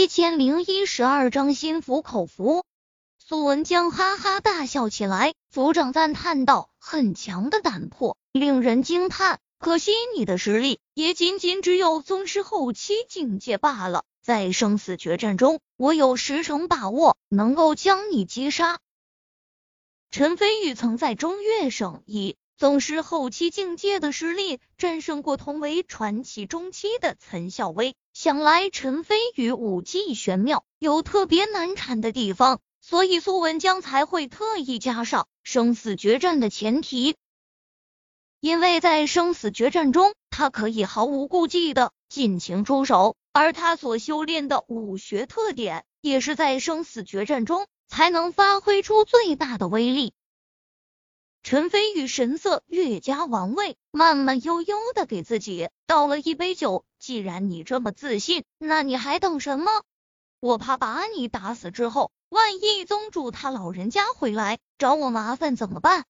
一千零一十二章心服口服。苏文江哈哈大笑起来，族长赞叹道：“很强的胆魄，令人惊叹。可惜你的实力也仅仅只有宗师后期境界罢了。在生死决战中，我有十成把握能够将你击杀。”陈飞宇曾在中越省以宗师后期境界的实力战胜过同为传奇中期的岑孝威。想来陈飞宇武技玄妙，有特别难缠的地方，所以苏文江才会特意加上生死决战的前提。因为在生死决战中，他可以毫无顾忌的尽情出手，而他所修炼的武学特点，也是在生死决战中才能发挥出最大的威力。陈飞宇神色越加玩味，慢慢悠悠的给自己倒了一杯酒。既然你这么自信，那你还等什么？我怕把你打死之后，万一宗主他老人家回来找我麻烦怎么办？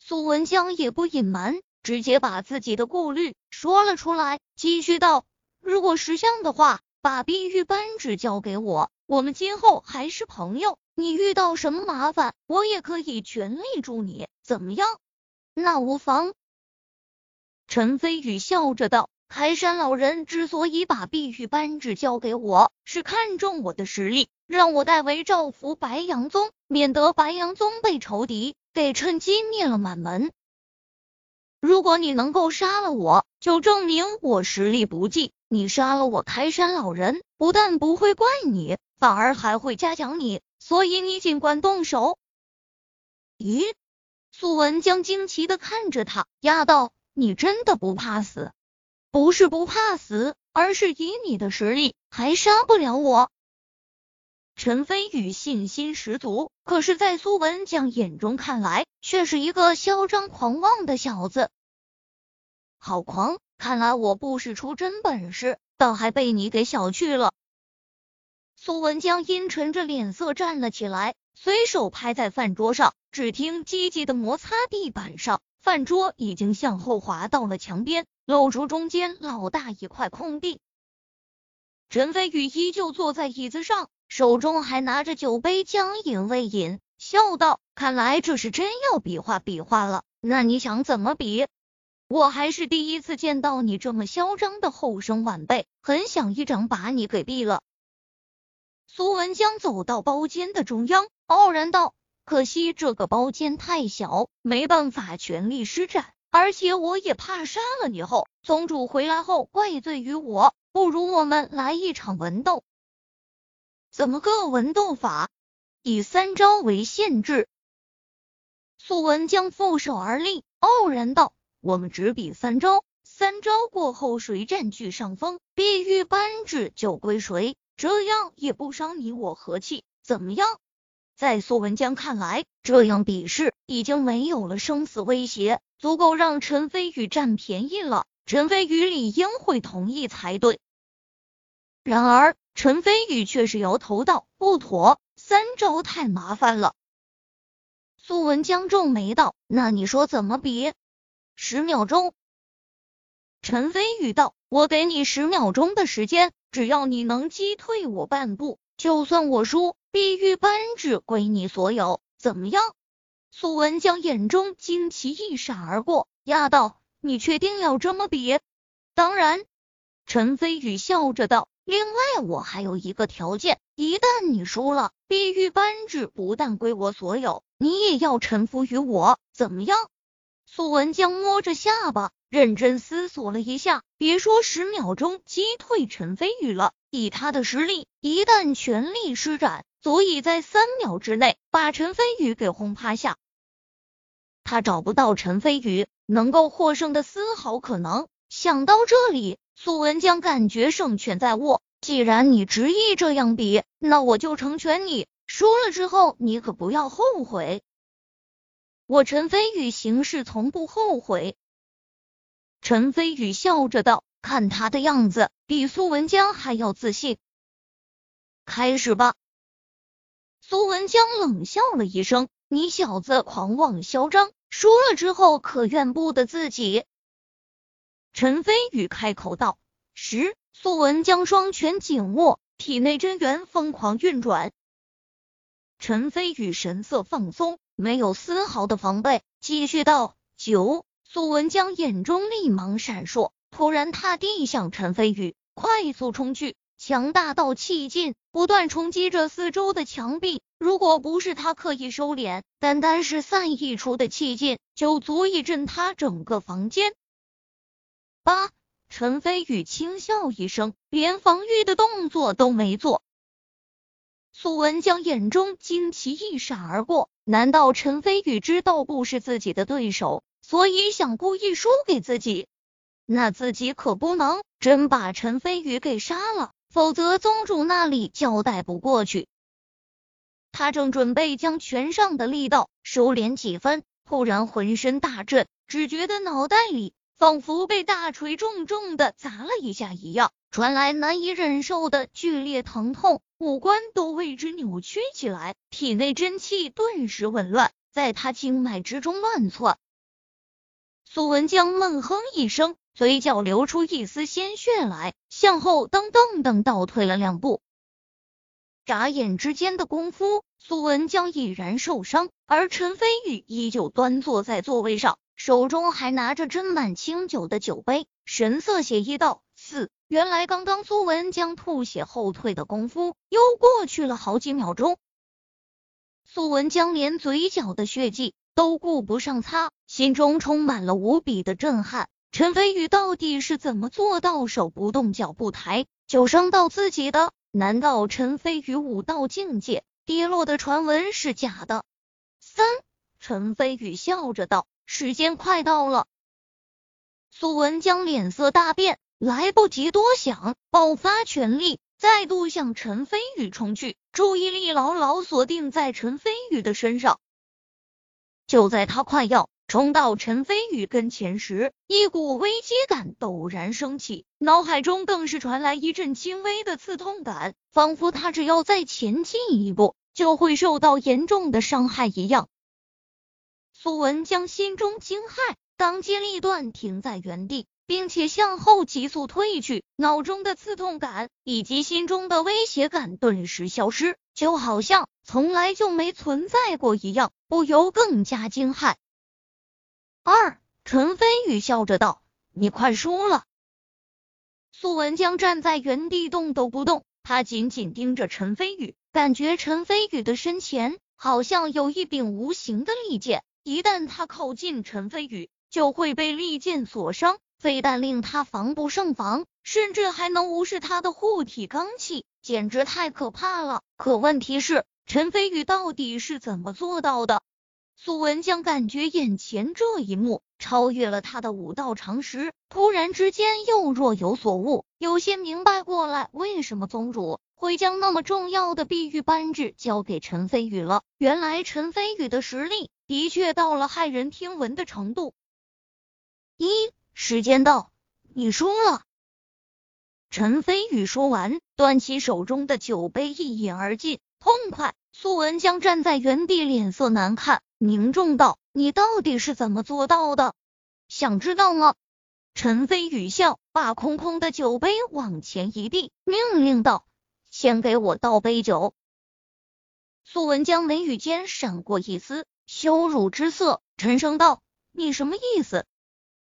苏文江也不隐瞒，直接把自己的顾虑说了出来，继续道：如果识相的话，把碧玉扳指交给我，我们今后还是朋友。你遇到什么麻烦，我也可以全力助你，怎么样？那无妨。陈飞宇笑着道：“开山老人之所以把碧玉扳指交给我，是看中我的实力，让我代为照拂白羊宗，免得白羊宗被仇敌给趁机灭了满门。如果你能够杀了我，就证明我实力不济。你杀了我开山老人，不但不会怪你，反而还会嘉奖你。”所以你尽管动手。咦？苏文江惊奇的看着他，压道：“你真的不怕死？不是不怕死，而是以你的实力还杀不了我。”陈飞宇信心十足，可是，在苏文江眼中看来，却是一个嚣张狂妄的小子。好狂！看来我不使出真本事，倒还被你给小觑了。苏文江阴沉着脸色站了起来，随手拍在饭桌上，只听叽叽的摩擦地板上，饭桌已经向后滑到了墙边，露出中间老大一块空地。陈飞宇依旧坐在椅子上，手中还拿着酒杯，将饮未饮，笑道：“看来这是真要比划比划了。那你想怎么比？我还是第一次见到你这么嚣张的后生晚辈，很想一掌把你给毙了。”苏文江走到包间的中央，傲然道：“可惜这个包间太小，没办法全力施展。而且我也怕杀了你后，宗主回来后怪罪于我。不如我们来一场文斗。怎么个文斗法？以三招为限制。”素文将负手而立，傲然道：“我们只比三招，三招过后谁占据上风，碧玉扳指就归谁。”这样也不伤你我和气，怎么样？在苏文江看来，这样比试已经没有了生死威胁，足够让陈飞宇占便宜了。陈飞宇理应会同意才对。然而，陈飞宇却是摇头道：“不妥，三招太麻烦了。”苏文江皱眉道：“那你说怎么比？”十秒钟。陈飞宇道：“我给你十秒钟的时间。”只要你能击退我半步，就算我输，碧玉扳指归你所有，怎么样？苏文江眼中惊奇一闪而过，压道：“你确定要这么比？”当然。陈飞宇笑着道：“另外，我还有一个条件，一旦你输了，碧玉扳指不但归我所有，你也要臣服于我，怎么样？”苏文江摸着下巴。认真思索了一下，别说十秒钟击退陈飞宇了，以他的实力，一旦全力施展，足以在三秒之内把陈飞宇给轰趴下。他找不到陈飞宇能够获胜的丝毫可能。想到这里，苏文江感觉胜券在握。既然你执意这样比，那我就成全你。输了之后，你可不要后悔。我陈飞宇行事从不后悔。陈飞宇笑着道：“看他的样子，比苏文江还要自信。”开始吧。苏文江冷笑了一声：“你小子狂妄嚣张，输了之后可怨不得自己。”陈飞宇开口道：“十。”苏文江双拳紧握，体内真元疯狂运转。陈飞宇神色放松，没有丝毫的防备，继续道：“九。”苏文江眼中厉芒闪烁，突然踏地向陈飞宇快速冲去，强大到气劲，不断冲击着四周的墙壁。如果不是他刻意收敛，单单是散溢出的气劲，就足以震塌整个房间。八，陈飞宇轻笑一声，连防御的动作都没做。苏文江眼中惊奇一闪而过，难道陈飞宇知道不是自己的对手？所以想故意输给自己，那自己可不能真把陈飞宇给杀了，否则宗主那里交代不过去。他正准备将拳上的力道收敛几分，突然浑身大震，只觉得脑袋里仿佛被大锤重重的砸了一下一样，传来难以忍受的剧烈疼痛，五官都为之扭曲起来，体内真气顿时紊乱，在他经脉之中乱窜。苏文江闷哼一声，嘴角流出一丝鲜血来，向后噔噔噔倒退了两步。眨眼之间的功夫，苏文江已然受伤，而陈飞宇依旧端坐在座位上，手中还拿着斟满清酒的酒杯，神色写意道：“四，原来刚刚苏文江吐血后退的功夫，又过去了好几秒钟。”苏文江连嘴角的血迹。都顾不上擦，心中充满了无比的震撼。陈飞宇到底是怎么做到手不动脚不抬就伤到自己的？难道陈飞宇武道境界跌落的传闻是假的？三，陈飞宇笑着道：“时间快到了。”苏文江脸色大变，来不及多想，爆发全力，再度向陈飞宇冲去，注意力牢牢锁定在陈飞宇的身上。就在他快要冲到陈飞宇跟前时，一股危机感陡然升起，脑海中更是传来一阵轻微的刺痛感，仿佛他只要再前进一步，就会受到严重的伤害一样。苏文将心中惊骇，当机立断停在原地。并且向后急速退去，脑中的刺痛感以及心中的威胁感顿时消失，就好像从来就没存在过一样，不由更加惊骇。二，陈飞宇笑着道：“你快输了。”苏文江站在原地动都不动，他紧紧盯着陈飞宇，感觉陈飞宇的身前好像有一柄无形的利剑，一旦他靠近陈飞宇，就会被利剑所伤。非但令他防不胜防，甚至还能无视他的护体罡气，简直太可怕了。可问题是，陈飞宇到底是怎么做到的？苏文江感觉眼前这一幕超越了他的武道常识，突然之间又若有所悟，有些明白过来，为什么宗主会将那么重要的碧玉扳指交给陈飞宇了。原来陈飞宇的实力的确到了骇人听闻的程度。一。时间到，你输了。陈飞宇说完，端起手中的酒杯一饮而尽，痛快。苏文江站在原地，脸色难看，凝重道：“你到底是怎么做到的？想知道吗？”陈飞宇笑，把空空的酒杯往前一递，命令道：“先给我倒杯酒。”苏文江眉宇间闪过一丝羞辱之色，沉声道：“你什么意思？”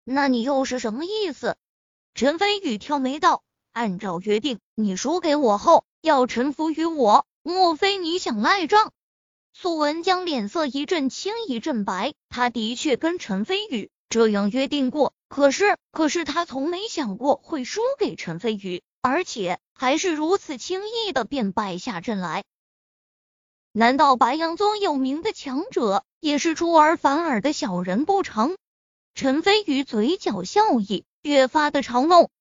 那你又是什么意思？陈飞宇挑眉道：“按照约定，你输给我后要臣服于我，莫非你想赖账？”苏文江脸色一阵青一阵白，他的确跟陈飞宇这样约定过，可是，可是他从没想过会输给陈飞宇，而且还是如此轻易的便败下阵来。难道白羊宗有名的强者也是出尔反尔的小人不成？陈飞宇嘴角笑意越发的嘲弄，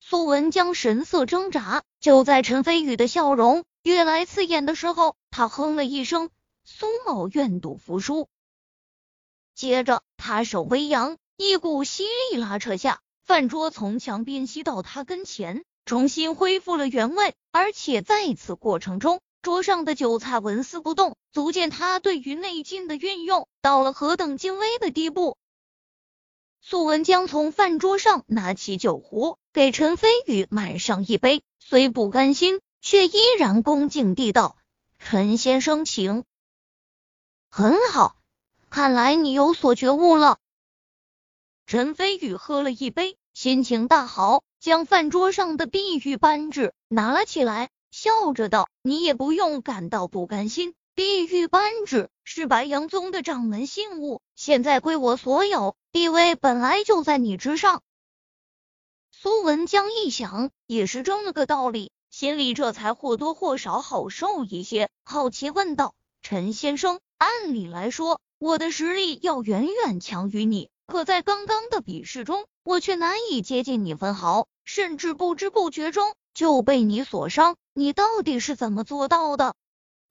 苏文江神色挣扎。就在陈飞宇的笑容越来刺眼的时候，他哼了一声：“苏某愿赌服输。”接着，他手微扬，一股吸力拉扯下，饭桌从墙边吸到他跟前，重新恢复了原位。而且在此过程中，桌上的酒菜纹丝不动，足见他对于内劲的运用到了何等精微的地步。素文将从饭桌上拿起酒壶，给陈飞宇满上一杯，虽不甘心，却依然恭敬地道：“陈先生，请。”很好，看来你有所觉悟了。陈飞宇喝了一杯，心情大好，将饭桌上的碧玉扳指拿了起来，笑着道：“你也不用感到不甘心。”碧玉扳指是白羊宗的掌门信物，现在归我所有，地位本来就在你之上。苏文江一想，也是这么个道理，心里这才或多或少好受一些，好奇问道：“陈先生，按理来说，我的实力要远远强于你，可在刚刚的比试中，我却难以接近你分毫，甚至不知不觉中就被你所伤，你到底是怎么做到的？”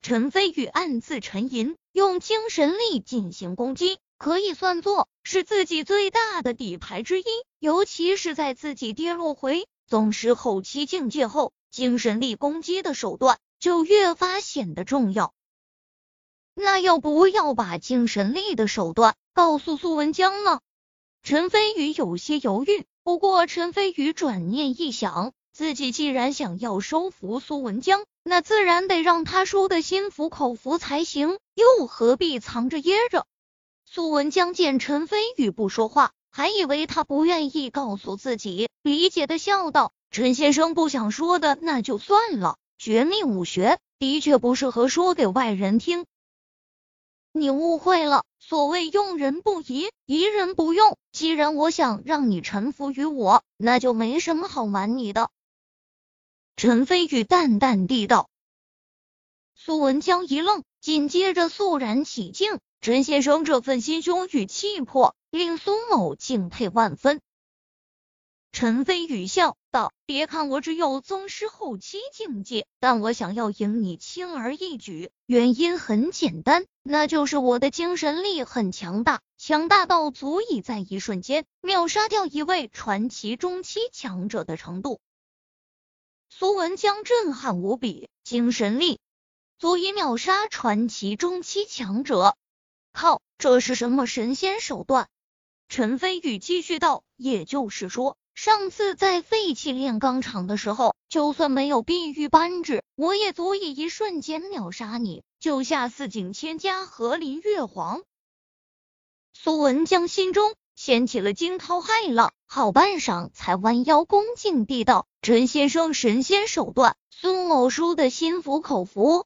陈飞宇暗自沉吟，用精神力进行攻击，可以算作是自己最大的底牌之一。尤其是在自己跌落回宗师后期境界后，精神力攻击的手段就越发显得重要。那要不要把精神力的手段告诉苏文江呢？陈飞宇有些犹豫。不过，陈飞宇转念一想，自己既然想要收服苏文江，那自然得让他输得心服口服才行，又何必藏着掖着？苏文江见陈飞宇不说话，还以为他不愿意告诉自己，理解的笑道：“陈先生不想说的，那就算了。绝密武学的确不适合说给外人听。你误会了，所谓用人不疑，疑人不用。既然我想让你臣服于我，那就没什么好瞒你的。”陈飞宇淡淡地道。苏文江一愣，紧接着肃然起敬。陈先生这份心胸与气魄，令苏某敬佩万分。陈飞宇笑道：“别看我只有宗师后期境界，但我想要赢你轻而易举，原因很简单，那就是我的精神力很强大，强大到足以在一瞬间秒杀掉一位传奇中期强者的程度。”苏文江震撼无比，精神力足以秒杀传奇中期强者，靠，这是什么神仙手段？陈飞宇继续道：“也就是说，上次在废弃炼钢厂的时候，就算没有碧玉扳指，我也足以一瞬间秒杀你，救下四井千家和林月皇。”苏文江心中。掀起了惊涛骇浪，好半晌才弯腰恭敬地道：“陈先生，神仙手段，苏某输的心服口服。”